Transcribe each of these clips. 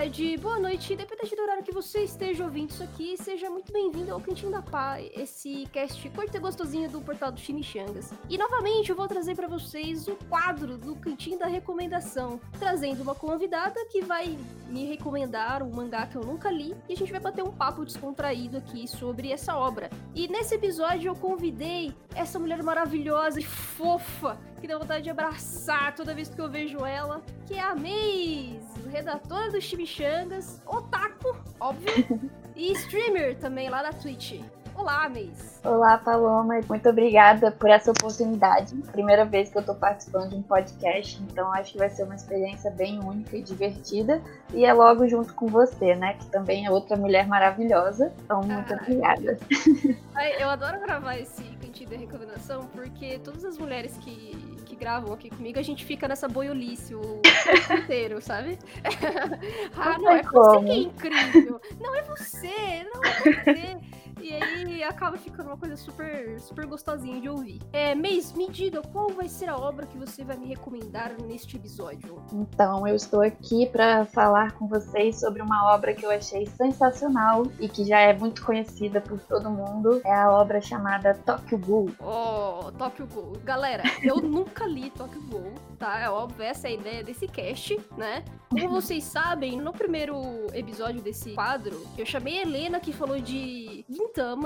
tarde, boa noite, independente do horário que você esteja ouvindo isso aqui, seja muito bem-vindo ao Cantinho da Pá, esse cast curto e gostosinho do portal do Chimichangas. E novamente eu vou trazer para vocês o quadro do Cantinho da Recomendação, trazendo uma convidada que vai me recomendar um mangá que eu nunca li e a gente vai bater um papo descontraído aqui sobre essa obra. E nesse episódio eu convidei essa mulher maravilhosa e fofa que dá vontade de abraçar toda vez que eu vejo ela, que é a Maze, redatora do Chimichangas, otaku, óbvio, e streamer também lá da Twitch. Olá, Maze. Olá, Paloma. Muito obrigada por essa oportunidade. Primeira vez que eu tô participando de um podcast, então acho que vai ser uma experiência bem única e divertida. E é logo junto com você, né? Que também é outra mulher maravilhosa. Então, muito obrigada. eu adoro gravar esse de recomendação porque todas as mulheres que que gravam aqui comigo, a gente fica nessa boiolice o tempo inteiro, sabe? ah, não, é você que é incrível. Não é você, não é você. E aí acaba ficando uma coisa super, super gostosinha de ouvir. É, Meis, me diga qual vai ser a obra que você vai me recomendar neste episódio? Então, eu estou aqui para falar com vocês sobre uma obra que eu achei sensacional e que já é muito conhecida por todo mundo. É a obra chamada Tokyo Ghoul. Oh, Tokyo Ghoul. Galera, eu nunca li Tokyo Ghoul, tá? É óbvio, essa é a ideia desse cast, né? Como vocês sabem, no primeiro episódio desse quadro, eu chamei a Helena que falou de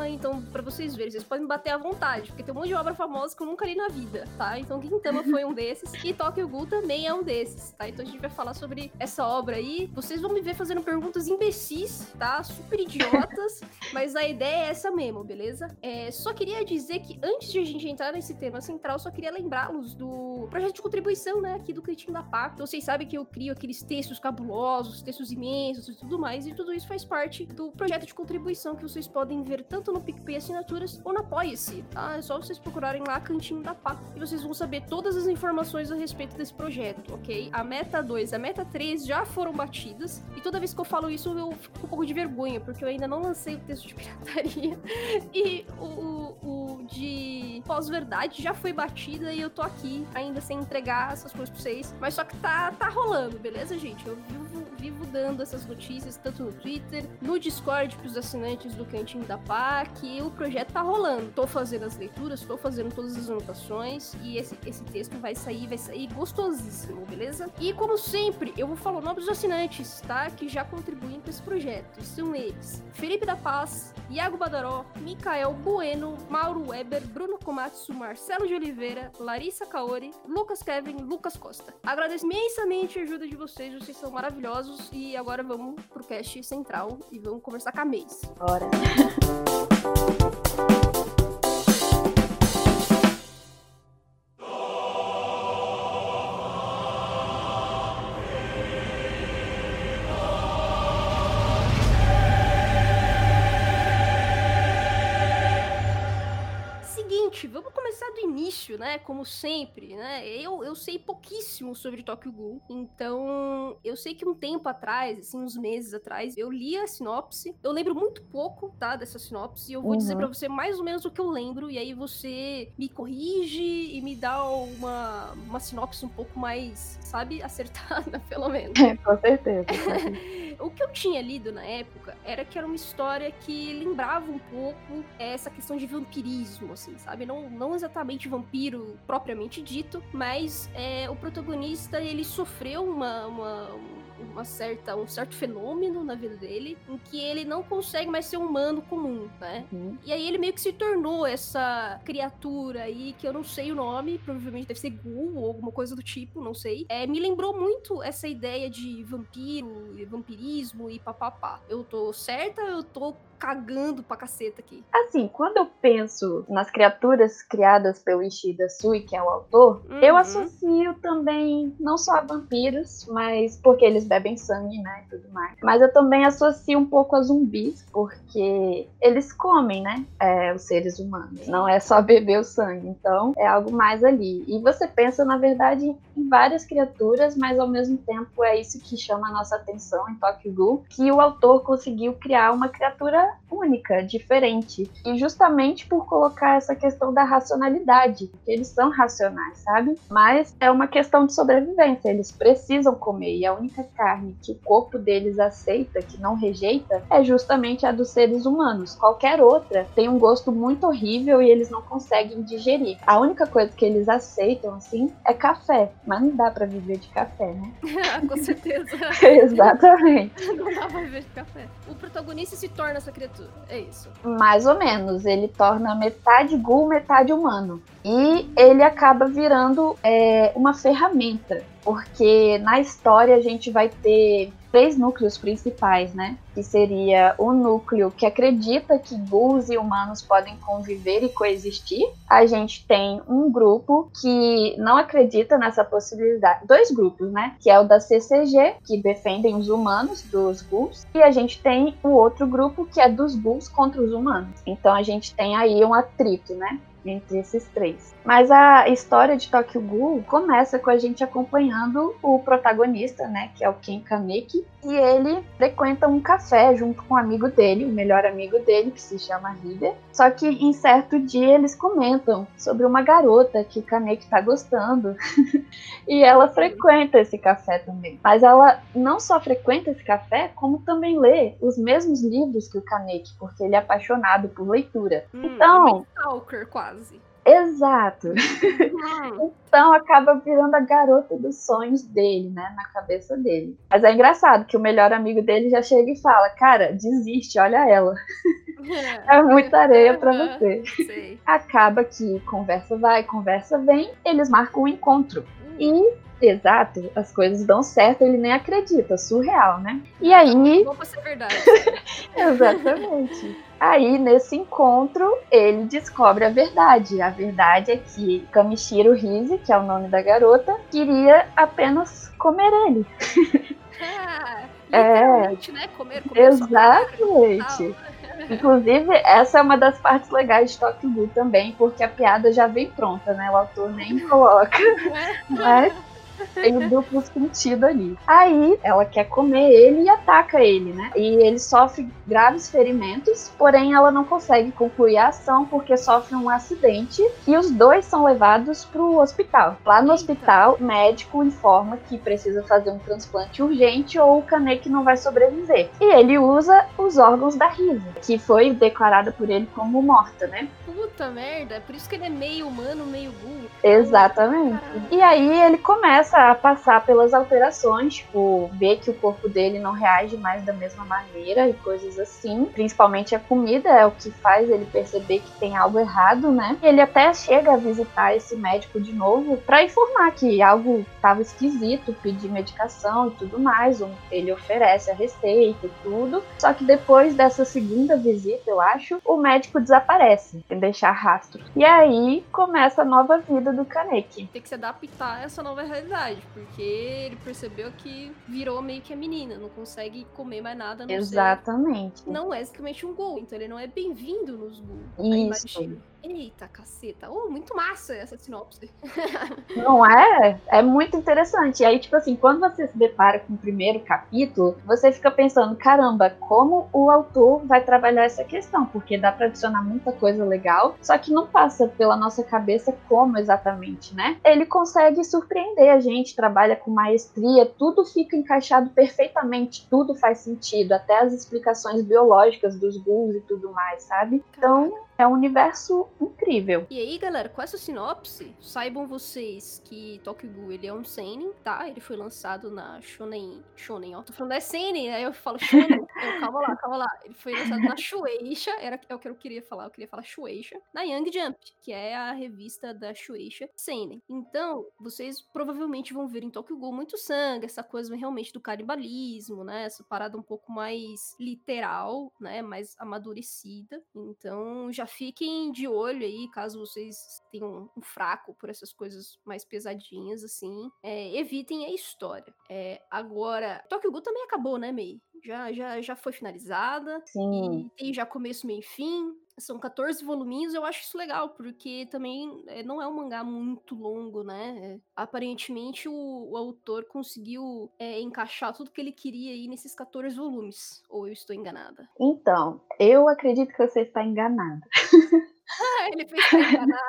Então para vocês verem, vocês podem bater à vontade, porque tem um monte de obra famosa que eu nunca li na vida, tá? Então Gintama foi um desses e Tokyo Ghoul também é um desses, tá? Então a gente vai falar sobre essa obra aí. Vocês vão me ver fazendo perguntas imbecis, tá? Super idiotas, mas a ideia é essa mesmo, beleza? É, só queria dizer que antes de a gente entrar nesse tema central, só queria lembrá-los do projeto de contribuição, né, aqui do Cantinho da Pá. Então vocês sabem que eu crio aqueles textos cabulosos, textos imensos e tudo mais, e tudo isso faz parte do projeto de contribuição que vocês podem ver tanto no PicPay Assinaturas ou na Apoia-se, tá? É só vocês procurarem lá Cantinho da Pá e vocês vão saber todas as informações a respeito desse projeto, ok? A meta 2 e a meta 3 já foram batidas, e toda vez que eu falo isso eu fico com um pouco de vergonha, porque eu ainda não lancei o texto de pirataria, e o, o de pós-verdade já foi batida e eu tô aqui ainda sem entregar essas coisas pra vocês, mas só que tá, tá rolando, beleza, gente? Eu vivo, vivo dando essas notícias tanto no Twitter, no Discord pros assinantes do Cantinho da Pá, que o projeto tá rolando. Tô fazendo as leituras, tô fazendo todas as anotações e esse, esse texto vai sair, vai sair gostosíssimo, beleza? E como sempre, eu vou falar o nome dos assinantes, tá? Que já contribuem para esse projeto. São eles: Felipe da Paz, Iago Badaró, Mikael Bueno, Mauro Weber, Bruno Komatsu, Marcelo de Oliveira, Larissa Kaori, Lucas Kevin, Lucas Costa. Agradeço imensamente a ajuda de vocês, vocês são maravilhosos. E agora vamos pro cast central e vamos conversar com a Mace. Bora! início, né? Como sempre, né? Eu, eu sei pouquíssimo sobre Tokyo Ghoul, então eu sei que um tempo atrás, assim, uns meses atrás, eu li a sinopse. Eu lembro muito pouco, tá, dessa sinopse, e eu vou uhum. dizer para você mais ou menos o que eu lembro, e aí você me corrige e me dá uma, uma sinopse um pouco mais, sabe, acertada, pelo menos. É, com certeza. o que eu tinha lido na época era que era uma história que lembrava um pouco essa questão de vampirismo, assim, sabe? Não, não exatamente vampiro propriamente dito, mas é, o protagonista ele sofreu uma, uma uma certa, um certo fenômeno na vida dele em que ele não consegue mais ser um humano comum, né? Uhum. E aí ele meio que se tornou essa criatura aí que eu não sei o nome, provavelmente deve ser Ghoul ou alguma coisa do tipo, não sei. É, me lembrou muito essa ideia de vampiro, vampirismo e papapá. Eu tô certa, eu tô cagando pra caceta aqui. Assim, quando eu penso nas criaturas criadas pelo Ishida Sui, que é o autor, uhum. eu associo também não só a vampiros, mas porque eles bebem sangue, né, e tudo mais. Mas eu também associo um pouco a zumbis, porque eles comem, né, é, os seres humanos. Não é só beber o sangue, então é algo mais ali. E você pensa, na verdade, em várias criaturas, mas ao mesmo tempo é isso que chama a nossa atenção em Tokyo Ghoul que o autor conseguiu criar uma criatura única, diferente. E justamente por colocar essa questão da racionalidade, que eles são racionais, sabe? Mas é uma questão de sobrevivência, eles precisam comer e a única carne que o corpo deles aceita, que não rejeita, é justamente a dos seres humanos. Qualquer outra tem um gosto muito horrível e eles não conseguem digerir. A única coisa que eles aceitam assim é café, mas não dá para viver de café, né? Com certeza. Exatamente. Não dá pra viver de café. O protagonista se torna essa criatura. É isso. Mais ou menos. Ele torna metade ghoul, metade humano. E ele acaba virando é, uma ferramenta. Porque na história a gente vai ter três núcleos principais, né? Que seria o núcleo que acredita que ghouls e humanos podem conviver e coexistir. A gente tem um grupo que não acredita nessa possibilidade. Dois grupos, né? Que é o da CCG, que defendem os humanos dos ghouls. E a gente tem o outro grupo que é dos ghouls contra os humanos. Então a gente tem aí um atrito, né? Entre esses três. Mas a história de Tokyo Ghoul começa com a gente acompanhando o protagonista, né, que é o Ken Kaneki, e ele frequenta um café junto com um amigo dele, o melhor amigo dele, que se chama Hider. Só que em certo dia eles comentam sobre uma garota que o Kaneki tá gostando. e ela frequenta esse café também. Mas ela não só frequenta esse café, como também lê os mesmos livros que o Kaneki, porque ele é apaixonado por leitura. Hum, então, Stalker, quase. Exato. Hum. Então acaba virando a garota dos sonhos dele, né? Na cabeça dele. Mas é engraçado que o melhor amigo dele já chega e fala: Cara, desiste, olha ela. É muita areia pra você. Sei. Acaba que conversa vai, conversa vem, eles marcam um encontro. E, exato, as coisas dão certo, ele nem acredita, surreal, né? E aí, ser verdade. Exatamente. Aí, nesse encontro, ele descobre a verdade. A verdade é que Kamishiro Rize, que é o nome da garota, queria apenas comer ele. Ah, É. né? Comer, comer Exatamente. Inclusive, essa é uma das partes legais de Tokyo Ghoul também, porque a piada já vem pronta, né? O autor nem coloca. Mas tem o duplo sentido ali. Aí ela quer comer ele e ataca ele, né? E ele sofre graves ferimentos, porém ela não consegue concluir a ação porque sofre um acidente e os dois são levados pro hospital. Lá no hospital, o médico informa que precisa fazer um transplante urgente ou o Kaneki não vai sobreviver. E ele usa os órgãos da Risa, que foi declarada por ele como morta, né? Puta merda, por isso que ele é meio humano, meio burro. Exatamente. Caralho. E aí ele começa a passar pelas alterações, tipo, ver que o corpo dele não reage mais da mesma maneira e coisas assim. Principalmente a comida é o que faz ele perceber que tem algo errado, né? Ele até chega a visitar esse médico de novo para informar que algo estava esquisito, pedir medicação e tudo mais. Ele oferece a receita e tudo. Só que depois dessa segunda visita, eu acho, o médico desaparece, sem deixar rastro. E aí começa a nova vida do Kaneki. Tem que se adaptar a essa nova realidade, porque ele percebeu que virou meio que a menina, não consegue comer mais nada, não Exatamente. Não é exatamente um gol, então ele não é bem-vindo nos gols. Isso. Eita, caceta. Oh, muito massa essa sinopse. Não é? É muito interessante. E aí, tipo assim, quando você se depara com o primeiro capítulo, você fica pensando, caramba, como o autor vai trabalhar essa questão? Porque dá pra adicionar muita coisa legal, só que não passa pela nossa cabeça como exatamente, né? Ele consegue surpreender a gente, trabalha com maestria, tudo fica encaixado perfeitamente, tudo faz sentido, até as explicações biológicas dos ghouls e tudo mais, sabe? Então, é um universo incrível. E aí, galera, com essa sinopse, saibam vocês que Tokyo Ghoul, ele é um seinen, tá? Ele foi lançado na Shonen... Shonen, ó. Tô falando é seinen, né? Eu falo Shonen. Eu, calma lá, calma lá. Ele foi lançado na Shueisha, era é o que eu queria falar. Eu queria falar Shueisha. Na Young Jump, que é a revista da Shueisha Seinen. Então, vocês provavelmente vão ver em Tokyo Ghoul muito sangue, essa coisa realmente do canibalismo, né? Essa parada um pouco mais literal, né? Mais amadurecida. Então, já fiquem de olho aí, caso vocês tenham um fraco por essas coisas mais pesadinhas, assim. É, evitem a história. É, agora, Tokyo Ghoul também acabou, né, Mei? Já, já, já foi finalizada. Sim. E tem já começo, meio e fim. São 14 voluminhos, eu acho isso legal, porque também é, não é um mangá muito longo, né? É, aparentemente o, o, autor conseguiu é, encaixar tudo que ele queria aí nesses 14 volumes. Ou eu estou enganada? Então, eu acredito que você está enganada. ele fez.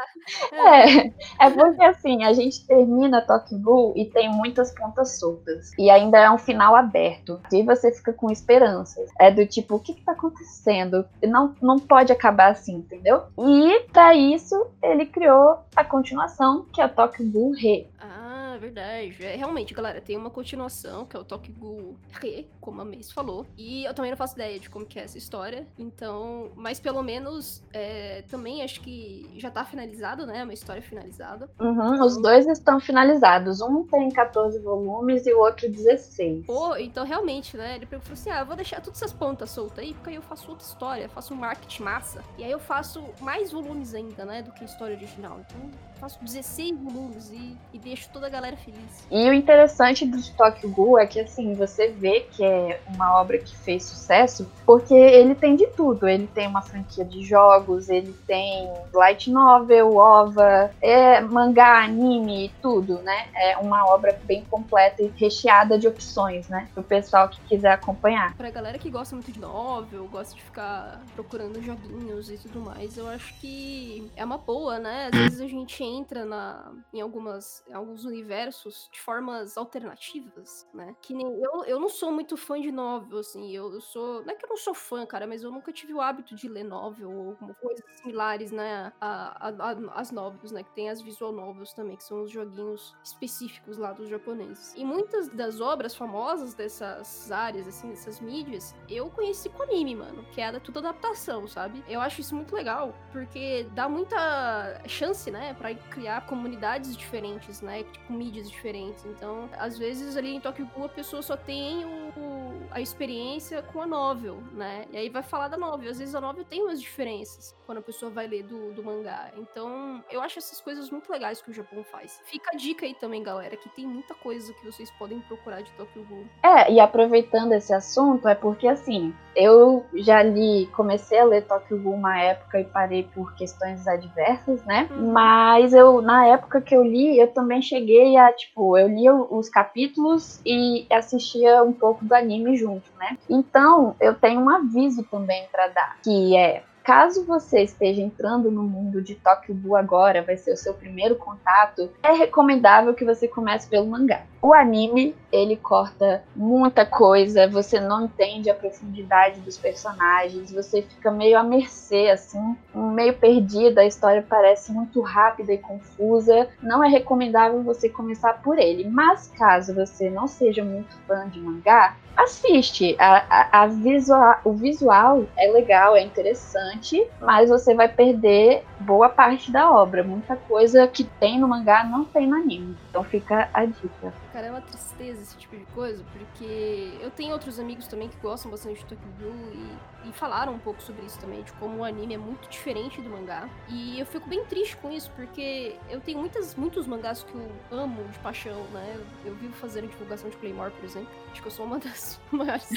É, é porque assim, a gente termina Tokyo Ghoul e tem muitas pontas soltas. E ainda é um final aberto. E você fica com esperanças. É do tipo, o que, que tá acontecendo? Não, não pode acabar assim, entendeu? E para isso, ele criou a continuação, que é Tokyo Ghoul Re. Ah verdade. É, realmente, galera, tem uma continuação, que é o Tokigu Re, como a Mace falou. E eu também não faço ideia de como que é essa história. Então, mas pelo menos é, também acho que já tá finalizado, né? Uma história finalizada. Uhum. Os dois estão finalizados. Um tem 14 volumes e o outro 16. Pô, então realmente, né? Ele falou assim: ah, vou deixar todas essas pontas soltas aí, porque aí eu faço outra história, faço um marketing massa. E aí eu faço mais volumes ainda, né? Do que a história original. Então, faço 16 volumes e, e deixo toda a galera feliz. E o interessante do Tokyo Ghoul é que, assim, você vê que é uma obra que fez sucesso porque ele tem de tudo. Ele tem uma franquia de jogos, ele tem light novel, ova, é mangá, anime, tudo, né? É uma obra bem completa e recheada de opções, né? Pro pessoal que quiser acompanhar. Pra galera que gosta muito de novel, gosta de ficar procurando joguinhos e tudo mais, eu acho que é uma boa, né? Às vezes a gente entra na, em, algumas, em alguns universos de formas alternativas, né? Que nem eu, eu não sou muito fã de novel, assim, eu, eu sou. Não é que eu não sou fã, cara, mas eu nunca tive o hábito de ler novel ou coisas similares, né? A, a, a, as novels, né? Que tem as visual novels também, que são os joguinhos específicos lá dos japoneses. E muitas das obras famosas dessas áreas, assim, dessas mídias, eu conheci com anime, mano. Que era tudo adaptação, sabe? Eu acho isso muito legal, porque dá muita chance, né? Pra criar comunidades diferentes, né? Tipo, mídias diferentes. Então, às vezes ali em Tokyo Ghoul a pessoa só tem o, a experiência com a novel, né? E aí vai falar da novel. Às vezes a novel tem umas diferenças quando a pessoa vai ler do, do mangá. Então, eu acho essas coisas muito legais que o Japão faz. Fica a dica aí também, galera, que tem muita coisa que vocês podem procurar de Tokyo Ghoul. É, e aproveitando esse assunto, é porque assim, eu já li, comecei a ler Tokyo Ghoul uma época e parei por questões adversas, né? Uhum. Mas eu, na época que eu li, eu também cheguei a, tipo, eu lia os capítulos e assistia um pouco do anime junto, né? Então, eu tenho um aviso também para dar, que é Caso você esteja entrando no mundo de Tokyo Ghoul agora, vai ser o seu primeiro contato, é recomendável que você comece pelo mangá. O anime, ele corta muita coisa, você não entende a profundidade dos personagens, você fica meio à mercê, assim, meio perdida, a história parece muito rápida e confusa. Não é recomendável você começar por ele, mas caso você não seja muito fã de mangá, assiste. A, a, a visual, o visual é legal, é interessante, mas você vai perder boa parte da obra. Muita coisa que tem no mangá não tem no anime. Então fica a dica. Cara, é uma tristeza esse tipo de coisa, porque eu tenho outros amigos também que gostam bastante de Tokyo Ghoul e, e falaram um pouco sobre isso também, de como o anime é muito diferente do mangá. E eu fico bem triste com isso, porque eu tenho muitas, muitos mangás que eu amo de paixão, né? Eu vivo fazendo divulgação de Claymore, por exemplo. Acho que eu sou uma das maiores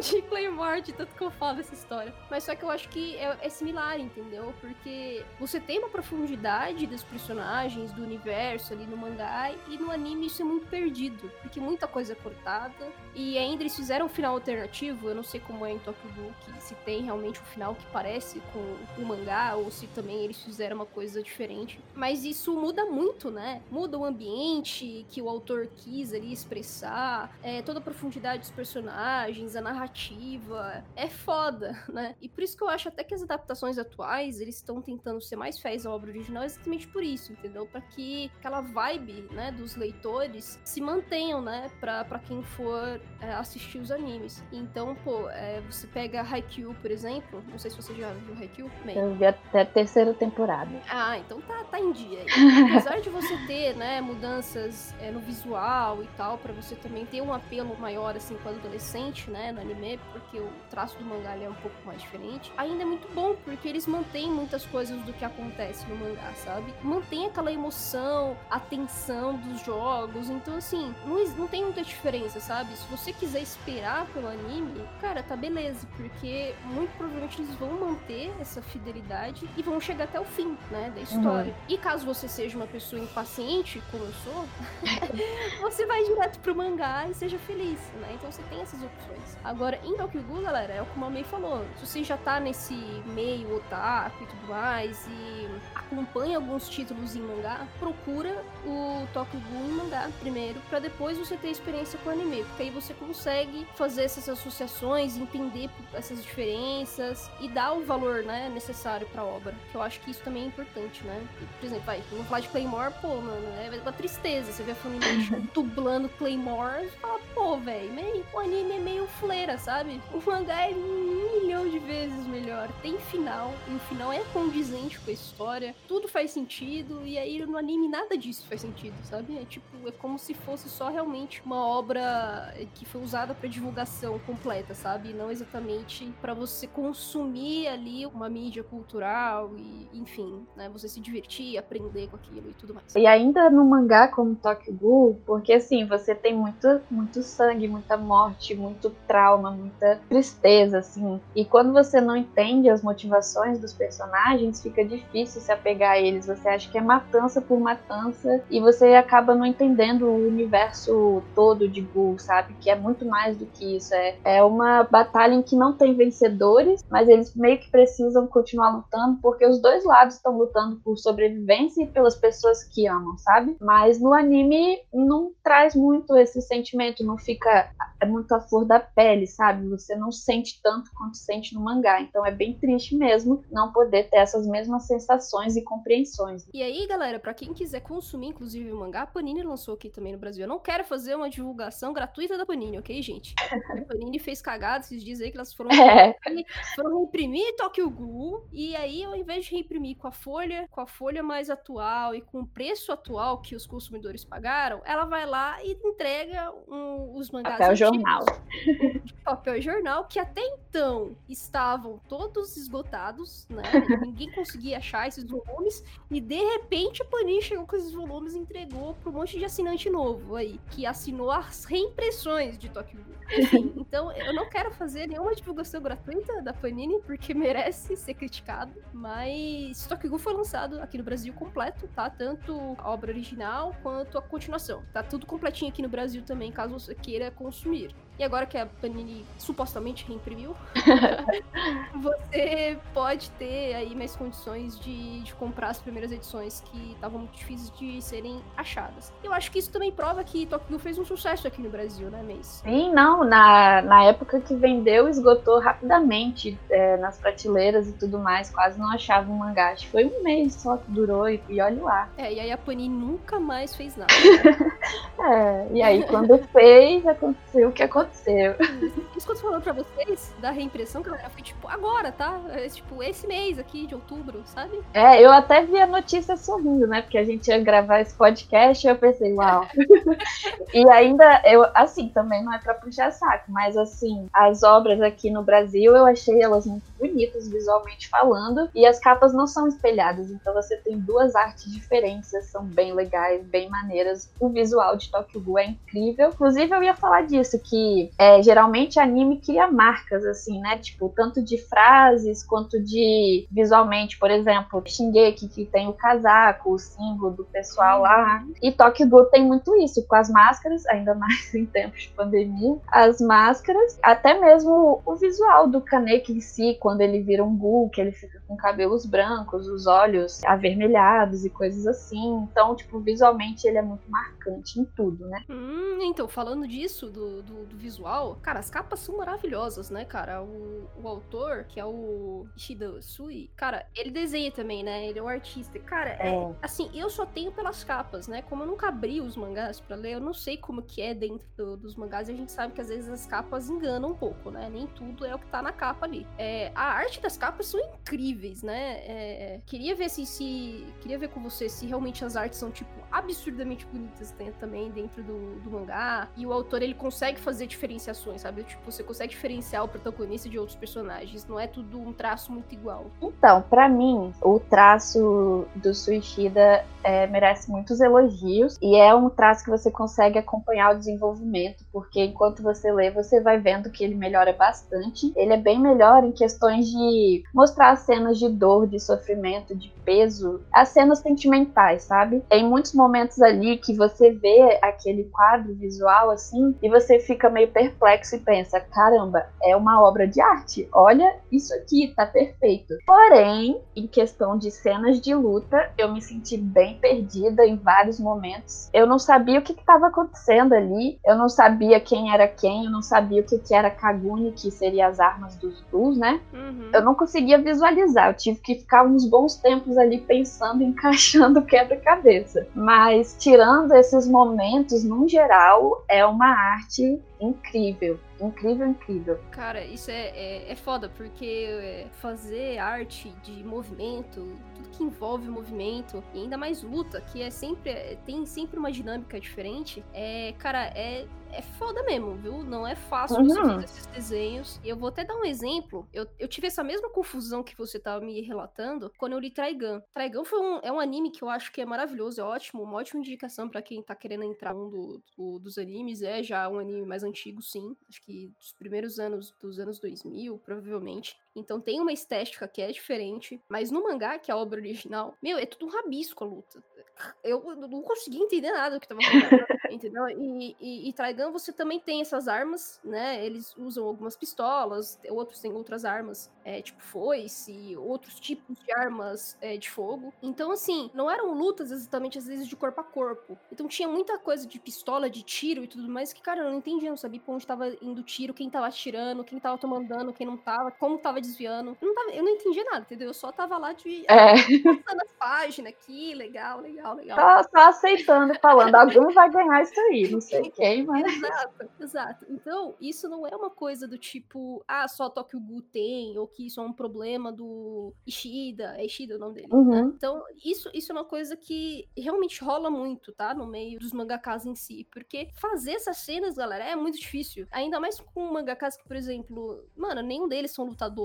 de Claymore, de tanto que eu falo dessa história. Mas só que eu acho que é, é similar, entendeu? Porque você tem uma profundidade dos personagens, do universo ali no mangá, e no anime isso é muito perdido, porque muita coisa é cortada. E ainda eles fizeram um final alternativo, eu não sei como é em Tokyo Ghoul, se tem realmente um final que parece com o mangá, ou se também eles fizeram uma coisa diferente. Mas isso muda muito, né? Muda o ambiente que o autor quis ali expressar, é, toda a profundidade dos personagens, a narrativa. É foda, né? E por isso que eu acho até que as adaptações atuais, eles estão tentando ser mais fiéis à obra original exatamente por isso, entendeu? Para que aquela vibe, né, dos leitores se mantenham, né, pra, pra quem for é, assistir os animes. Então, pô, é, você pega Haikyuu, por exemplo, não sei se você já viu Haikyuu. Bem, eu vi até a terceira temporada. Ah, então tá, tá em dia. Apesar de você ter, né, mudanças é, no visual e tal, para você também ter um apelo maior, assim, com adolescente, né, no anime, porque o traço do mangá é um pouco mais diferente, ainda é muito bom, porque eles mantêm muitas coisas do que acontece no mangá, sabe? Mantém aquela emoção, a tensão dos jogos. Então, assim, não, não tem muita diferença, sabe? Se você quiser esperar pelo anime, cara, tá beleza. Porque muito provavelmente eles vão manter essa fidelidade e vão chegar até o fim, né? Da história. Uhum. E caso você seja uma pessoa impaciente, como eu sou, você vai direto pro mangá e seja feliz, né? Então você tem essas opções. Agora, em Dokugou, galera, é o que o Mamei falou. Se você já tá nesse meio otaku e tudo mais e acompanha alguns títulos em mangá, procura o Tokugou em mangá primeiro, para depois você ter experiência com o anime, porque aí você consegue fazer essas associações, entender essas diferenças e dar o valor, né, necessário para a obra. Que eu acho que isso também é importante, né? Por exemplo, vai, vamos falar de Claymore, pô, mano, é uma tristeza. Você vê a Funimation dublando Claymore e fala, pô, velho, o anime é meio fleira, sabe? O mangá é um milhão de vezes melhor. Tem final, e o final é condizente com a história tudo faz sentido, e aí no anime nada disso faz sentido, sabe? É tipo, é como se fosse só realmente uma obra que foi usada para divulgação completa, sabe? Não exatamente para você consumir ali uma mídia cultural e, enfim, né? Você se divertir, aprender com aquilo e tudo mais. E ainda no mangá como Tokyo Ghoul, porque assim, você tem muito, muito sangue, muita morte, muito trauma, muita tristeza, assim. E quando você não entende as motivações dos personagens, fica difícil se apegar pegar eles, você acha que é matança por matança e você acaba não entendendo o universo todo de Bull, sabe? Que é muito mais do que isso. É, é uma batalha em que não tem vencedores, mas eles meio que precisam continuar lutando porque os dois lados estão lutando por sobrevivência e pelas pessoas que amam, sabe? Mas no anime não traz muito esse sentimento, não fica é muito a flor da pele, sabe? Você não sente tanto quanto sente no mangá. Então é bem triste mesmo não poder ter essas mesmas sensações e compreensões. E aí, galera, para quem quiser consumir, inclusive, o mangá, Panini lançou aqui também no Brasil. Eu não quero fazer uma divulgação gratuita da Panini, ok, gente? A Panini fez cagada esses dias aí que elas foram, é. foram imprimir Tokyo Ghoul, e aí, ao invés de reimprimir com a folha, com a folha mais atual e com o preço atual que os consumidores pagaram, ela vai lá e entrega um, os mangás papel jornal. Papel jornal, que até então estavam todos esgotados, né? Ninguém conseguia achar esses volumes volumes, e de repente a Panini chegou com esses volumes e entregou para um monte de assinante novo aí, que assinou as reimpressões de Tokyo Ghoul. Enfim, então eu não quero fazer nenhuma divulgação gratuita da Panini, porque merece ser criticado, mas Tokyo Ghoul foi lançado aqui no Brasil completo, tá? Tanto a obra original quanto a continuação. Tá tudo completinho aqui no Brasil também, caso você queira consumir. E agora que a Panini supostamente reimprimiu, você pode ter aí mais condições de, de comprar as primeiras edições que estavam muito difíceis de serem achadas. Eu acho que isso também prova que Tokyo fez um sucesso aqui no Brasil, né, Mês? Sim, não. Na, na época que vendeu, esgotou rapidamente é, nas prateleiras e tudo mais. Quase não achava um mangá. Acho que foi um mês só que durou e, e olha lá. É, e aí a Panini nunca mais fez nada. é, e aí quando fez, aconteceu o que aconteceu. Isso que eu tô falando pra vocês, da reimpressão, que foi tipo agora, tá? É, tipo, esse mês aqui de outubro, sabe? É, eu até vi a notícia sorrindo, né? Porque a gente ia gravar esse podcast e eu pensei, uau. e ainda, eu, assim, também não é pra puxar saco, mas assim, as obras aqui no Brasil, eu achei elas muito bonitas visualmente falando, e as capas não são espelhadas, então você tem duas artes diferentes, são bem legais, bem maneiras. O visual de Tokyo Ghoul é incrível. Inclusive, eu ia falar disso, que é, geralmente anime cria marcas, assim, né? Tipo, tanto de frases quanto de visualmente, por exemplo, Shingeki, que tem o casaco, o símbolo do pessoal lá. E Tokyo Ghoul tem muito isso, com as máscaras, ainda mais em tempos de pandemia, as máscaras, até mesmo o visual do Kaneki em si, quando ele vira um Ghoul, que ele fica com cabelos brancos, os olhos avermelhados e coisas assim. Então, tipo, visualmente ele é muito marcante em tudo, né? Hum, então, falando disso, do, do, do visual, cara, as capas são maravilhosas, né, cara? O, o autor, que é o Ishida Sui, cara, ele desenha também, né? Ele é um artista. Cara, é. É, assim, eu só tenho pelas capas, né? Como eu nunca abri os mangás para ler, eu não sei como que é dentro do, dos mangás e a gente sabe que às vezes as capas enganam um pouco, né? Nem tudo é o que tá na capa ali. É, a arte das capas são incríveis, né? É, queria ver se, se, Queria ver com você se realmente as artes são, tipo, absurdamente bonitas também dentro do, do mangá. E o autor, ele consegue fazer diferenciações, sabe? Tipo, você consegue diferenciar o protagonista de outros personagens. Não é tudo um traço muito igual. Então, para mim, o traço do Suicida é, merece muitos elogios. E é um traço que você consegue acompanhar o desenvolvimento, porque enquanto você lê, você vai vendo que ele melhora bastante. Ele é bem melhor em questões de mostrar as cenas de dor, de sofrimento, de peso, as cenas sentimentais, sabe? Tem muitos momentos ali que você vê aquele quadro visual assim e você fica meio perplexo e pensa: caramba, é uma obra de arte. Olha isso aqui, tá perfeito. Porém, em questão de cenas de luta, eu me senti bem perdida em vários momentos. Eu não sabia o que estava acontecendo ali, eu não sabia quem era quem, eu não sabia o que, que era Kaguni, que seria as armas dos Bulls, né? Uhum. Eu não conseguia visualizar, eu tive que ficar uns bons tempos ali pensando, encaixando quebra-cabeça. Mas tirando esses momentos, num geral, é uma arte incrível. Incrível, incrível. Cara, isso é, é, é foda, porque é, fazer arte de movimento, tudo que envolve movimento, e ainda mais luta, que é sempre. É, tem sempre uma dinâmica diferente, é, cara, é, é foda mesmo, viu? Não é fácil uhum. você fazer esses desenhos. E eu vou até dar um exemplo. Eu, eu tive essa mesma confusão que você tava me relatando quando eu li Trigun. Trigun foi um, é um anime que eu acho que é maravilhoso, é ótimo, uma ótima indicação para quem tá querendo entrar um do, do, dos animes. É já um anime mais antigo, sim. Acho que dos primeiros anos, dos anos 2000, provavelmente. Então tem uma estética que é diferente. Mas no mangá, que é a obra original, meu, é tudo um rabisco a luta. Eu não consegui entender nada do que tava acontecendo, entendeu? E, e, e Trigun você também tem essas armas, né? Eles usam algumas pistolas, outros têm outras armas, é, tipo foice, outros tipos de armas é, de fogo. Então, assim, não eram lutas exatamente às vezes de corpo a corpo. Então tinha muita coisa de pistola, de tiro e tudo mais que, cara, eu não entendia, não sabia pra onde tava indo tiro, quem tava atirando, quem tava tomando dano, quem não tava, como tava desviando. Eu não, tava, eu não entendia nada, entendeu? Eu só tava lá de. É. Passando as páginas aqui, legal, legal, legal. Só, só aceitando, falando, alguém vai ganhar isso aí, não sei quem, mas. Exato, exato. Então, isso não é uma coisa do tipo, ah, só Tokyo Ghoul tem, ou que isso é um problema do Ishida. É Ishida o nome dele. Uhum. Né? Então, isso, isso é uma coisa que realmente rola muito, tá? No meio dos mangakas em si. Porque fazer essas cenas, galera, é muito difícil. Ainda mais com mangakas que, por exemplo, mano, nenhum deles são lutadores,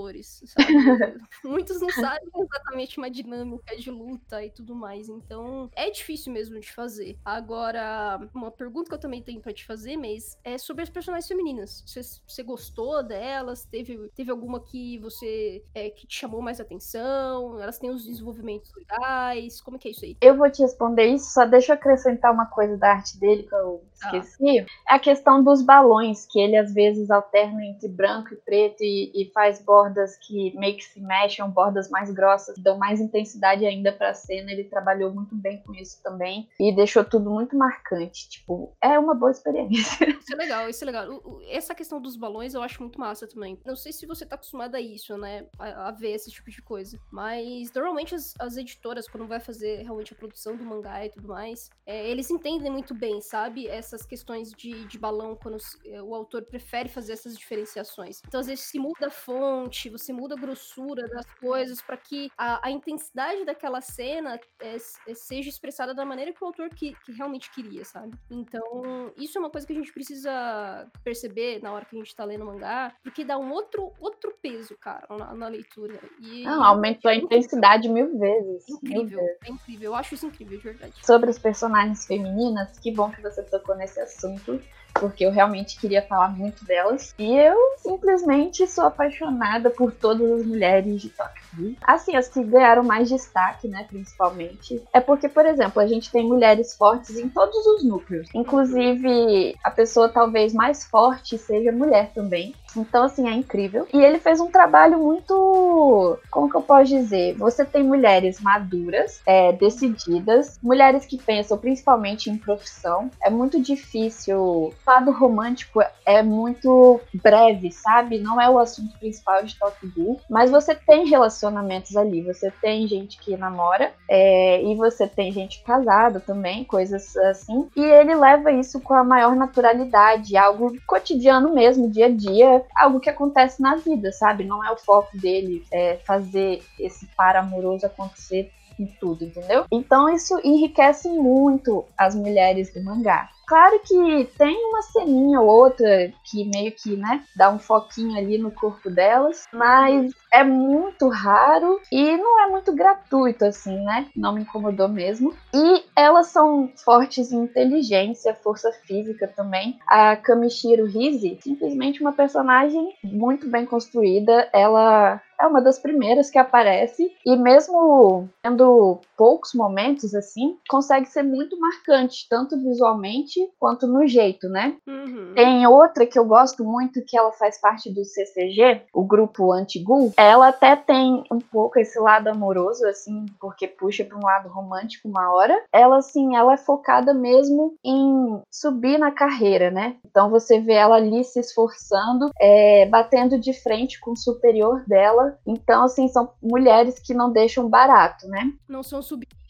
sabe? Muitos não sabem exatamente uma dinâmica de luta e tudo mais. Então, é difícil mesmo de fazer. Agora, uma pergunta que eu também tenho para te fazer, mas é sobre as personagens femininas. Você, você gostou delas? Teve, teve alguma que você é, que te chamou mais atenção? Elas têm os desenvolvimentos legais? Como é que é isso aí? Eu vou te responder isso, só deixa eu acrescentar uma coisa da arte dele que eu ah. esqueci. Ah. É a questão dos balões, que ele às vezes alterna entre branco e preto e, e faz bordas que meio que se mexem, bordas mais grossas, dão mais intensidade ainda para a cena. Ele trabalhou muito bem com isso também e deixou tudo muito marcante. Tipo, é uma boa experiência. Isso é legal, isso é legal. Essa questão dos balões eu acho muito massa também. Não sei se você tá acostumada a isso, né? A, a ver esse tipo de coisa. Mas normalmente as, as, editoras, quando vai fazer realmente a produção do mangá e tudo mais, é, eles entendem muito bem, sabe? Essas questões de, de balão, quando é, o autor prefere fazer essas diferenciações. Então, às vezes, se muda a fonte, você muda a grossura das coisas para que a, a, intensidade daquela cena é, é, seja expressada da maneira que o autor que, que realmente queria, sabe? Então, isso é uma coisa que a gente precisa perceber na hora que a gente tá lendo mangá, porque dá um outro, outro peso, cara, na, na leitura. E Não, aumentou a intensidade mil vezes. Incrível, mil vezes. é incrível. Eu acho isso incrível, de verdade. Sobre as personagens femininas, que bom que você tocou nesse assunto porque eu realmente queria falar muito delas. E eu simplesmente sou apaixonada por todas as mulheres de Tokyo. Assim, as que ganharam mais destaque, né, principalmente, é porque, por exemplo, a gente tem mulheres fortes em todos os núcleos. Inclusive, a pessoa talvez mais forte seja mulher também. Então, assim, é incrível. E ele fez um trabalho muito. Como que eu posso dizer? Você tem mulheres maduras, é, decididas, mulheres que pensam principalmente em profissão. É muito difícil. O lado romântico é muito breve, sabe? Não é o assunto principal de Top Ghoul. Mas você tem relacionamentos ali. Você tem gente que namora, é, e você tem gente casada também, coisas assim. E ele leva isso com a maior naturalidade, algo cotidiano mesmo, dia a dia algo que acontece na vida, sabe? Não é o foco dele é, fazer esse par amoroso acontecer em tudo, entendeu? Então isso enriquece muito as mulheres do mangá. Claro que tem uma ceninha ou outra que meio que, né, dá um foquinho ali no corpo delas, mas é muito raro e não é muito gratuito, assim, né? Não me incomodou mesmo. E elas são fortes em inteligência, força física também. A Kamishiro Rize, simplesmente uma personagem muito bem construída. Ela é uma das primeiras que aparece e mesmo tendo poucos momentos assim, consegue ser muito marcante, tanto visualmente quanto no jeito, né? Uhum. Tem outra que eu gosto muito que ela faz parte do CCG, o grupo Antigul. Ela até tem um pouco esse lado amoroso assim, porque puxa para um lado romântico uma hora. Ela assim, ela é focada mesmo em subir na carreira, né? Então você vê ela ali se esforçando, é, batendo de frente com o superior dela então, assim, são mulheres que não deixam barato, né? Não são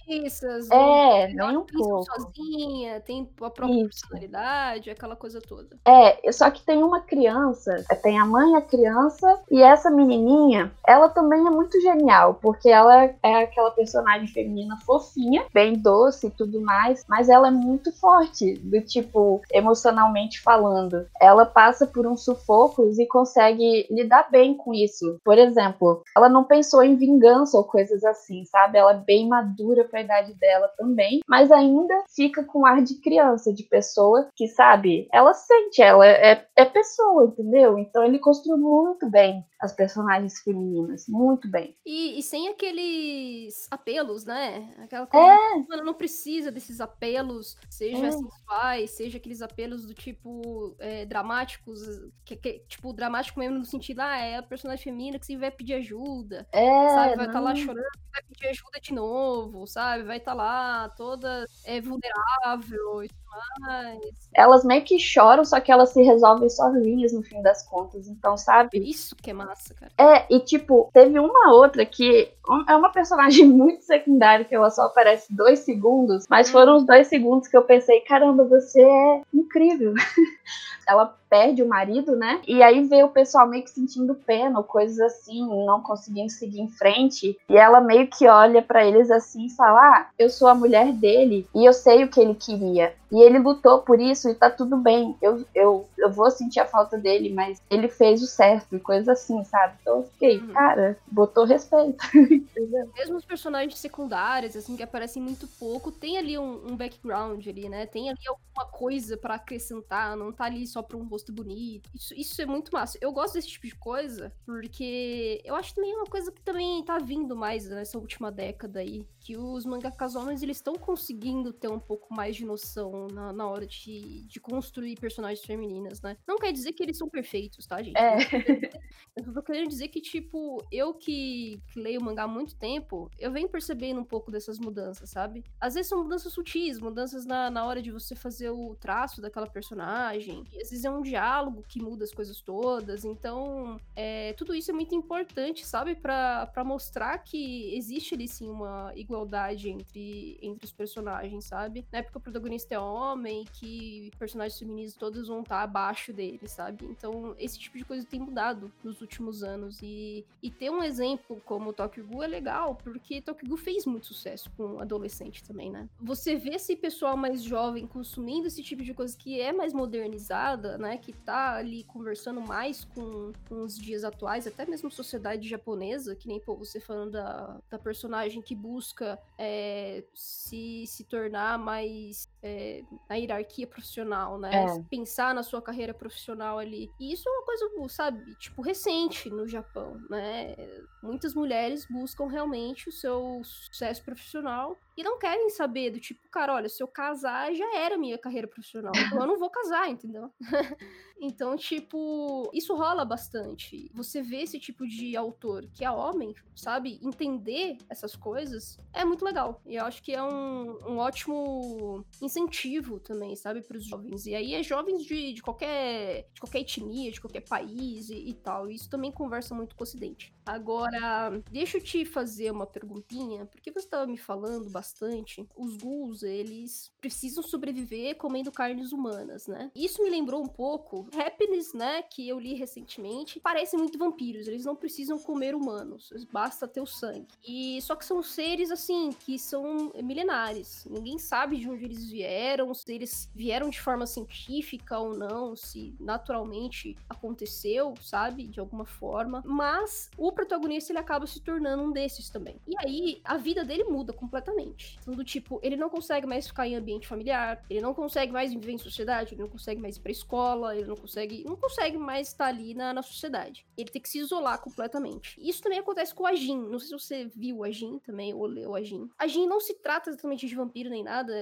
submissas. É, nem um pouco. sozinha, tem a própria Isso. personalidade, aquela coisa toda. É, só que tem uma criança, tem a mãe, a criança, e essa menininha, ela também é muito genial, porque ela é aquela personagem feminina fofinha, bem doce e tudo mais, mas ela é muito forte, do tipo, emocionalmente falando. Ela passa por uns sufocos e consegue lidar bem com isso. Por exemplo, ela não pensou em vingança ou coisas assim, sabe? Ela é bem madura para a idade dela também, mas ainda fica com ar de criança, de pessoa que, sabe, ela sente, ela é, é pessoa, entendeu? Então ele construiu muito bem as personagens femininas, muito bem. E, e sem aqueles apelos, né? Aquela coisa é. que não precisa desses apelos, seja é. sensuais, seja aqueles apelos do tipo é, dramáticos, que, que, tipo, dramático mesmo no sentido, ah, é a personagem feminina que se vai pedir ajuda, é, sabe? Vai estar tá lá chorando, vai pedir ajuda de novo, sabe? Vai estar tá lá toda é, vulnerável e. Elas meio que choram, só que elas se resolvem sozinhas no fim das contas, então, sabe? Isso que é massa, cara. É, e tipo, teve uma outra que é uma personagem muito secundária que ela só aparece dois segundos, mas foram os dois segundos que eu pensei, caramba, você é incrível. ela perde o marido, né? E aí vê o pessoal meio que sentindo pena coisas assim, não conseguindo seguir em frente. E ela meio que olha para eles assim e fala: Ah, eu sou a mulher dele e eu sei o que ele queria. E ele lutou por isso e tá tudo bem. Eu, eu, eu vou sentir a falta dele, mas ele fez o certo e coisas assim, sabe? Então eu fiquei, uhum. cara, botou respeito. Mesmo os personagens secundários, assim, que aparecem muito pouco, tem ali um, um background ali, né? Tem ali alguma coisa para acrescentar, não tá ali só pra um rosto bonito. Isso, isso é muito massa. Eu gosto desse tipo de coisa, porque eu acho também uma coisa que também tá vindo mais nessa última década aí. Que os mangakas homens, eles estão conseguindo ter um pouco mais de noção na, na hora de, de construir personagens femininas, né? Não quer dizer que eles são perfeitos, tá, gente? É. Eu tô querendo dizer que, tipo, eu que, que leio mangá há muito tempo, eu venho percebendo um pouco dessas mudanças, sabe? Às vezes são mudanças sutis, mudanças na, na hora de você fazer o traço daquela personagem. E às vezes é um diálogo que muda as coisas todas. Então, é, tudo isso é muito importante, sabe? para mostrar que existe ali sim uma igualdade entre, entre os personagens, sabe? Não é porque o protagonista é homem que personagens femininos todos vão estar abaixo dele, sabe? Então, esse tipo de coisa tem mudado nos últimos anos. E, e ter um exemplo como Tokyo Ghoul é legal, porque Tokyo Ghoul fez muito sucesso com adolescente também, né? Você vê esse pessoal mais jovem consumindo esse tipo de coisa que é mais modernizada, né? Que tá ali conversando mais com, com os dias atuais, até mesmo sociedade japonesa, que nem pô, você falando da, da personagem que busca é, se, se tornar mais é, na hierarquia profissional, né? É. Pensar na sua carreira profissional ali. E isso é uma coisa, sabe, tipo, recente no Japão, né? Muitas mulheres buscam realmente o seu sucesso profissional e não querem saber do tipo, cara, olha, se eu casar já era minha carreira profissional, então eu não vou casar, entendeu? então, tipo, isso rola bastante. Você vê esse tipo de autor que é homem, sabe, entender essas coisas é muito legal. E eu acho que é um, um ótimo incentivo também, sabe, para os jovens. E aí é jovens de, de, qualquer, de qualquer etnia, de qualquer país e, e tal. E isso também conversa muito com o Ocidente. Agora, deixa eu te fazer uma perguntinha, porque você estava me falando bastante. Os ghouls, eles precisam sobreviver comendo carnes humanas, né? Isso me lembrou um pouco Happiness, né, que eu li recentemente. Parecem muito vampiros, eles não precisam comer humanos, basta ter o sangue. E só que são seres assim que são milenares. Ninguém sabe de onde eles vieram, se eles vieram de forma científica ou não, se naturalmente aconteceu, sabe, de alguma forma. Mas o protagonista ele acaba se tornando um desses também. E aí a vida dele muda completamente. Então, do tipo, ele não consegue mais ficar em ambiente familiar, ele não consegue mais viver em sociedade, ele não consegue mais ir pra escola, ele não consegue, não consegue mais estar ali na, na sociedade. Ele tem que se isolar completamente. Isso também acontece com a Jin. Não sei se você viu a Jin também, ou leu a Jin. A Jin não se trata exatamente de vampiro nem nada.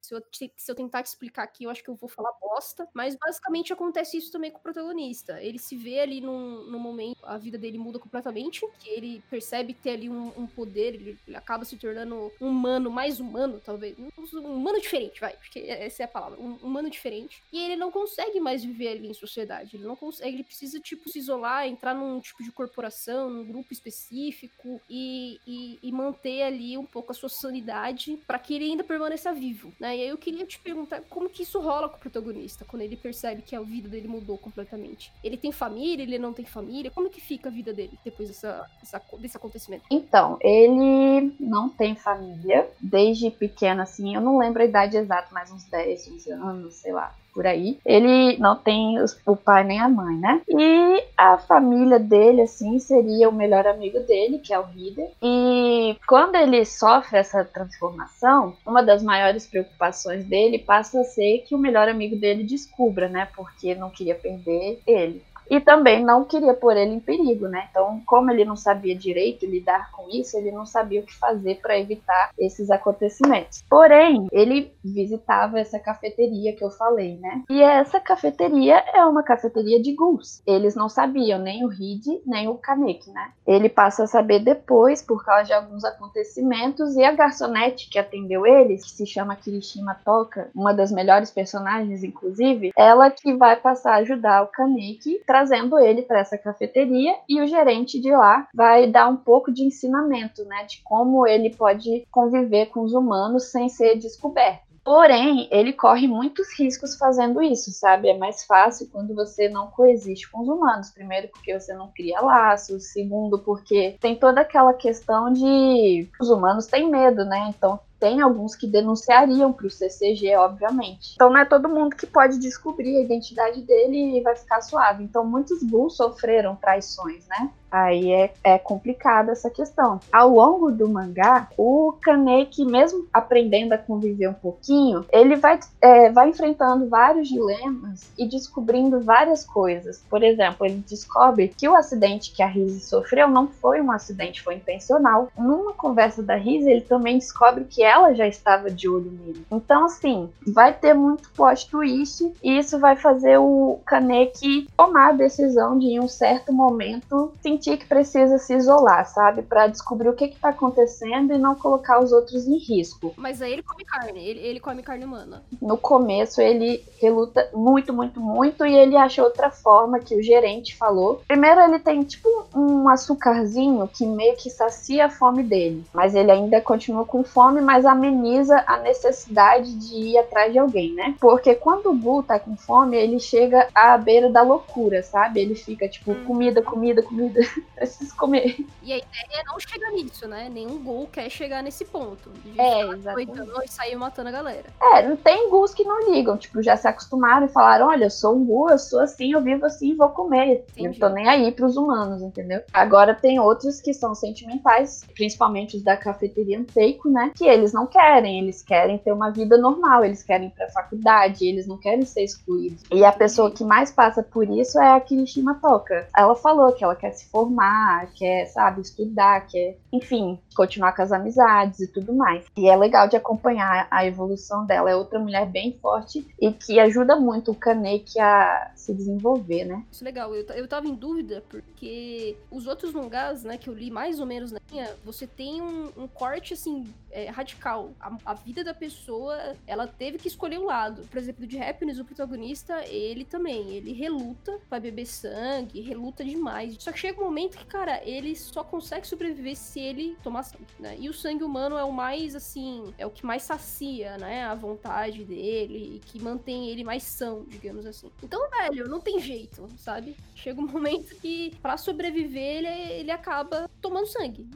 Se eu, se eu tentar te explicar aqui, eu acho que eu vou falar bosta. Mas basicamente acontece isso também com o protagonista. Ele se vê ali num, num momento, a vida dele muda completamente, que ele percebe ter ali um, um poder, ele, ele, acaba se tornando um humano, mais humano, talvez. Um humano diferente, vai, porque essa é a palavra. Um humano diferente. E ele não consegue mais viver ali em sociedade. Ele não consegue, ele precisa, tipo, se isolar, entrar num tipo de corporação, num grupo específico e, e, e manter ali um pouco a sua sanidade para que ele ainda permaneça vivo, né? E aí eu queria te perguntar como que isso rola com o protagonista, quando ele percebe que a vida dele mudou completamente. Ele tem família, ele não tem família? Como que fica a vida dele depois dessa, dessa desse acontecimento? Então, ele não tem família desde pequeno, assim, eu não lembro a idade exata, mas uns 10, 11 anos, sei lá por aí. Ele não tem o pai nem a mãe, né? E a família dele, assim, seria o melhor amigo dele, que é o Rider. E quando ele sofre essa transformação, uma das maiores preocupações dele passa a ser que o melhor amigo dele descubra, né? Porque não queria perder ele e também não queria pôr ele em perigo, né? Então, como ele não sabia direito lidar com isso, ele não sabia o que fazer para evitar esses acontecimentos. Porém, ele visitava essa cafeteria que eu falei, né? E essa cafeteria é uma cafeteria de ghouls. Eles não sabiam nem o Reed, nem o Kaneki, né? Ele passa a saber depois por causa de alguns acontecimentos e a garçonete que atendeu eles, que se chama Kirishima Toka, uma das melhores personagens inclusive, ela que vai passar a ajudar o Kaneki trazendo ele para essa cafeteria e o gerente de lá vai dar um pouco de ensinamento, né, de como ele pode conviver com os humanos sem ser descoberto. Porém, ele corre muitos riscos fazendo isso, sabe? É mais fácil quando você não coexiste com os humanos. Primeiro, porque você não cria laços. Segundo, porque tem toda aquela questão de os humanos têm medo, né? Então tem alguns que denunciariam para o CCG, obviamente. Então não é todo mundo que pode descobrir a identidade dele e vai ficar suave. Então muitos bulls sofreram traições, né? Aí é, é complicada essa questão. Ao longo do mangá, o Kaneki, mesmo aprendendo a conviver um pouquinho, ele vai, é, vai enfrentando vários dilemas e descobrindo várias coisas. Por exemplo, ele descobre que o acidente que a Rizzi sofreu não foi um acidente, foi intencional. Numa conversa da Rizzi, ele também descobre que ela já estava de olho nele. Então, assim, vai ter muito plot twist e isso vai fazer o Kaneki tomar a decisão de, em um certo momento, sentir que precisa se isolar, sabe? Para descobrir o que está acontecendo e não colocar os outros em risco. Mas aí ele come carne, ele, ele come carne humana. No começo, ele reluta muito, muito, muito e ele acha outra forma que o gerente falou. Primeiro, ele tem tipo um açúcarzinho que meio que sacia a fome dele, mas ele ainda continua com fome, mas ameniza a necessidade de ir atrás de alguém, né? Porque quando o Gu tá com fome, ele chega à beira da loucura, sabe? Ele fica tipo, hum. comida, comida, comida, preciso comer. E a ideia não chega nisso, né? Nenhum Gu quer chegar nesse ponto. De é, exatamente. E sair matando a galera. É, não tem Gus que não ligam, tipo, já se acostumaram e falaram, olha, eu sou um Gu, eu sou assim, eu vivo assim, vou comer. Entendi. Eu tô nem aí pros humanos, entendeu? Agora tem outros que são sentimentais, principalmente os da cafeteria Anteico, né? Que eles não querem, eles querem ter uma vida normal, eles querem ir pra faculdade, eles não querem ser excluídos. E a pessoa que mais passa por isso é a Kirishima Toka. Ela falou que ela quer se formar, quer, sabe, estudar, quer enfim, continuar com as amizades e tudo mais. E é legal de acompanhar a evolução dela. É outra mulher bem forte e que ajuda muito o Kaneki a se desenvolver, né? Isso é legal. Eu, eu tava em dúvida porque os outros mangás, né, que eu li mais ou menos na minha, você tem um, um corte, assim, é, radical. A, a, vida da pessoa, ela teve que escolher um lado. Por exemplo, de Happiness, o protagonista, ele também, ele reluta pra beber sangue, reluta demais. Só que chega um momento que, cara, ele só consegue sobreviver se ele tomar sangue, né? E o sangue humano é o mais, assim, é o que mais sacia, né, a vontade dele e que mantém ele mais são, digamos assim. Então, velho, não tem jeito, sabe? Chega um momento que, para sobreviver, ele, ele acaba tomando sangue.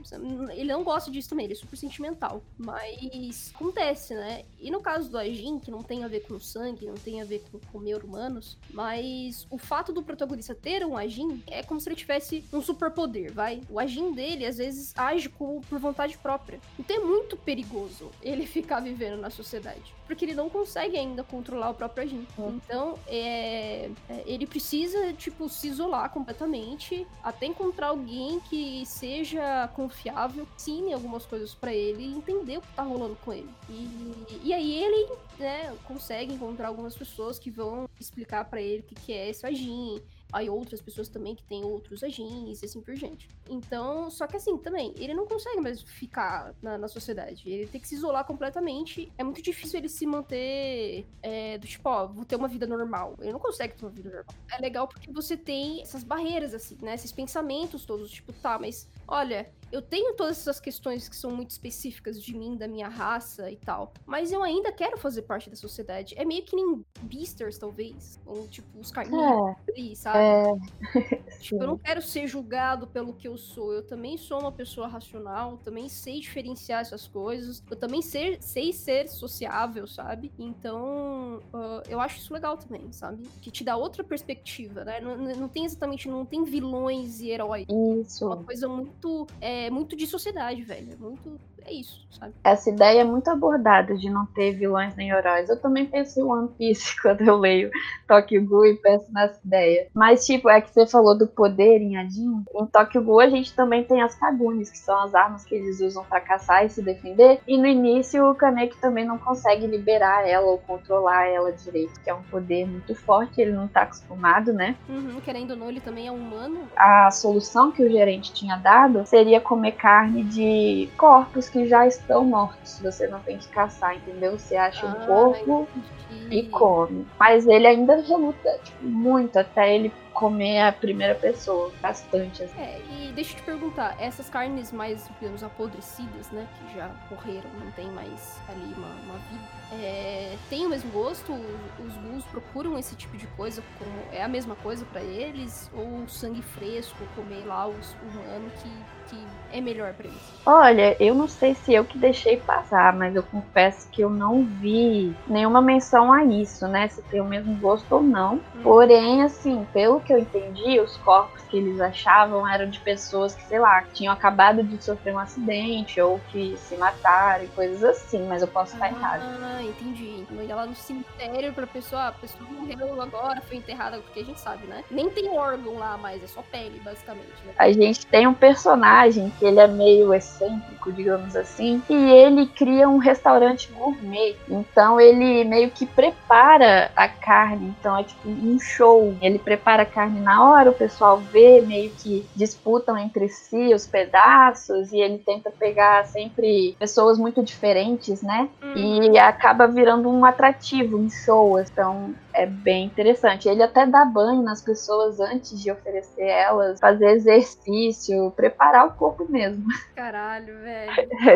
Ele não gosta disso também, ele é super sentimental. Mas acontece, né? E no caso do Ajin, que não tem a ver com sangue, não tem a ver com comer humanos, mas o fato do protagonista ter um Ajin é como se ele tivesse um superpoder, vai? O Ajin dele, às vezes, age com, por vontade própria. Então é muito perigoso ele ficar vivendo na sociedade. Porque ele não consegue ainda controlar o próprio Ajin. Uhum. Então, é, é, ele precisa, tipo, se isolar completamente até encontrar alguém que seja confiável, ensine algumas coisas para ele e entender o que tá rolando com ele. E, e aí ele, né, consegue encontrar algumas pessoas que vão explicar para ele o que, que é esse Ajin, Aí outras pessoas também que têm outros agins e assim por diante. Então, só que assim, também, ele não consegue mais ficar na, na sociedade. Ele tem que se isolar completamente. É muito difícil ele se manter é, do tipo, ó, vou ter uma vida normal. Ele não consegue ter uma vida normal. É legal porque você tem essas barreiras, assim, né? Esses pensamentos todos, tipo, tá, mas olha, eu tenho todas essas questões que são muito específicas de mim, da minha raça e tal, mas eu ainda quero fazer parte da sociedade. É meio que nem Beasters, talvez, ou tipo os carnívoros é, sabe? É... tipo, eu não quero ser julgado pelo que eu sou. Eu também sou uma pessoa racional, também sei diferenciar essas coisas, eu também sei, sei ser sociável, sabe? Então, uh, eu acho isso legal também, sabe? Que te dá outra perspectiva, né? Não, não tem exatamente, não tem vilões e heróis. Isso. É uma coisa muito. É, é muito de sociedade, velho. É muito. É isso, sabe? Essa ideia é muito abordada de não ter vilões nem heróis. Eu também penso em One Piece quando eu leio Tokyo Ghoul e penso nessa ideia. Mas, tipo, é que você falou do poder em Adin. Em Tokyo Ghoul a gente também tem as Kagunis, que são as armas que eles usam para caçar e se defender. E no início o Kaneki também não consegue liberar ela ou controlar ela direito, que é um poder muito forte, ele não tá acostumado, né? Uhum, querendo ou não, ele também é humano. A solução que o gerente tinha dado seria comer carne de corpos que já estão mortos. Você não tem que caçar, entendeu? Você acha ah, um corpo entendi. e come. Mas ele ainda reluta tipo, muito até ele comer a primeira pessoa, bastante. Assim. É, e deixa eu te perguntar, essas carnes mais, digamos, apodrecidas, né, que já morreram, não tem mais ali uma, uma vida, é, tem o mesmo gosto? Os ghouls procuram esse tipo de coisa como é a mesma coisa para eles? Ou sangue fresco, comer lá os humanos que que é melhor para eles? Olha, eu não sei se eu que deixei passar, mas eu confesso que eu não vi nenhuma menção a isso, né? Se tem o mesmo gosto ou não. Hum. Porém, assim, pelo que eu entendi, os corpos que eles achavam eram de pessoas que, sei lá, tinham acabado de sofrer um acidente ou que se mataram e coisas assim, mas eu posso estar ah, errado. Ah, entendi. Então ia lá no cemitério pra pessoa, a pessoa morreu agora, foi enterrada, porque a gente sabe, né? Nem tem órgão lá mais, é só pele, basicamente. Né? A gente tem um personagem personagem que ele é meio excêntrico, digamos assim, e ele cria um restaurante gourmet. Então ele meio que prepara a carne, então é tipo um show. Ele prepara a carne na hora, o pessoal vê, meio que disputam entre si os pedaços e ele tenta pegar sempre pessoas muito diferentes, né? Hum. E acaba virando um atrativo, um show. Então é bem interessante. Ele até dá banho nas pessoas antes de oferecer elas, fazer exercício, preparar o corpo mesmo. Caralho, velho.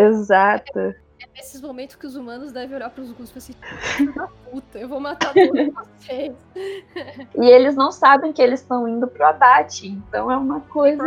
Exato. É, é nesses momentos que os humanos devem olhar pros Gus e assim, da puta, eu vou matar todos vocês. E eles não sabem que eles estão indo pro abate, então é uma coisa.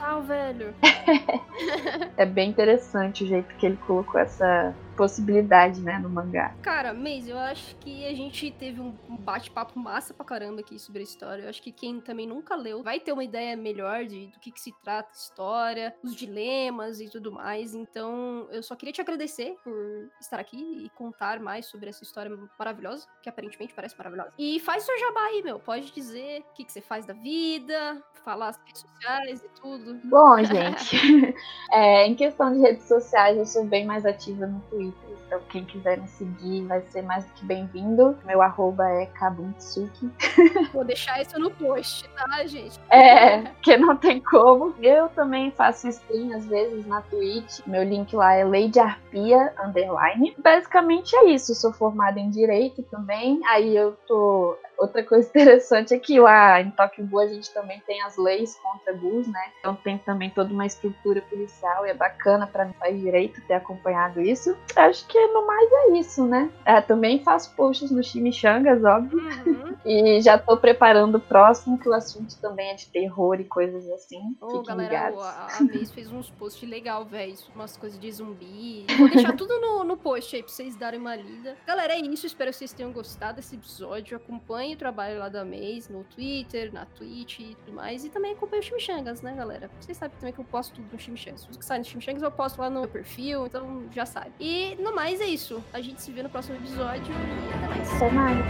total, velho. é bem interessante o jeito que ele colocou essa possibilidade, né, no mangá. Cara, Maze, eu acho que a gente teve um bate-papo massa pra caramba aqui sobre a história. Eu acho que quem também nunca leu vai ter uma ideia melhor de, do que, que se trata a história, os dilemas e tudo mais. Então, eu só queria te agradecer por estar aqui e contar mais sobre essa história maravilhosa, que aparentemente parece maravilhosa. E faz seu jabá aí, meu. Pode dizer o que, que você faz da vida, falar as redes sociais e tudo. Bom, gente, é, em questão de redes sociais, eu sou bem mais ativa no Twitter. Então, quem quiser me seguir vai ser mais do que bem-vindo. Meu arroba é Kabuntsuki. Vou deixar isso no post, tá, gente? É, que não tem como. Eu também faço stream às vezes na Twitch. Meu link lá é Lady Arpia Underline. Basicamente é isso. sou formada em Direito também. Aí eu tô Outra coisa interessante é que lá em Tóquio a gente também tem as leis contra Gus, né? Então tem também toda uma estrutura policial e é bacana para mim faz direito ter acompanhado isso. Acho que no mais é isso, né? É, também faço posts no Chimichangas, óbvio. Uhum. e já tô preparando o próximo, que o assunto também é de terror e coisas assim. Ô, oh, galera, a, a Vez fez uns posts legal, velho. Umas coisas de zumbi. Vou deixar tudo no, no post aí pra vocês darem uma lida. Galera, é isso. Espero que vocês tenham gostado desse episódio. Acompanhe acompanhe o trabalho lá da Maze no Twitter, na Twitch e tudo mais. E também acompanhe o Chimichangas, né, galera? Vocês sabem também que eu posto tudo no Chimichangas. Tudo que sai no Chimichangas eu posto lá no meu perfil, então já sabe. E no mais é isso. A gente se vê no próximo episódio e até mais. Até mais.